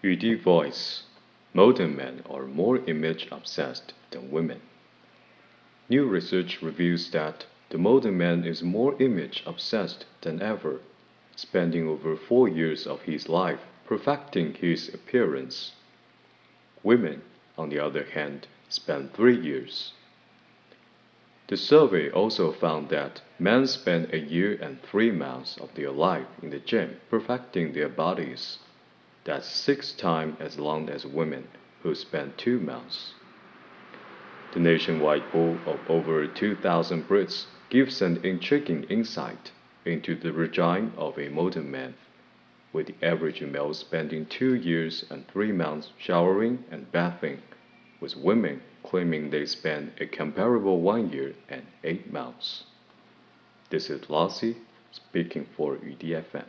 Yudi Voice Modern men are more image obsessed than women. New research reveals that the modern man is more image obsessed than ever, spending over four years of his life perfecting his appearance. Women, on the other hand, spend three years. The survey also found that men spend a year and three months of their life in the gym perfecting their bodies. That's six times as long as women, who spend two months. The nationwide poll of over 2,000 Brits gives an intriguing insight into the regime of a modern man, with the average male spending two years and three months showering and bathing with women claiming they spend a comparable one year and eight months. This is Lossy speaking for Yudi FM.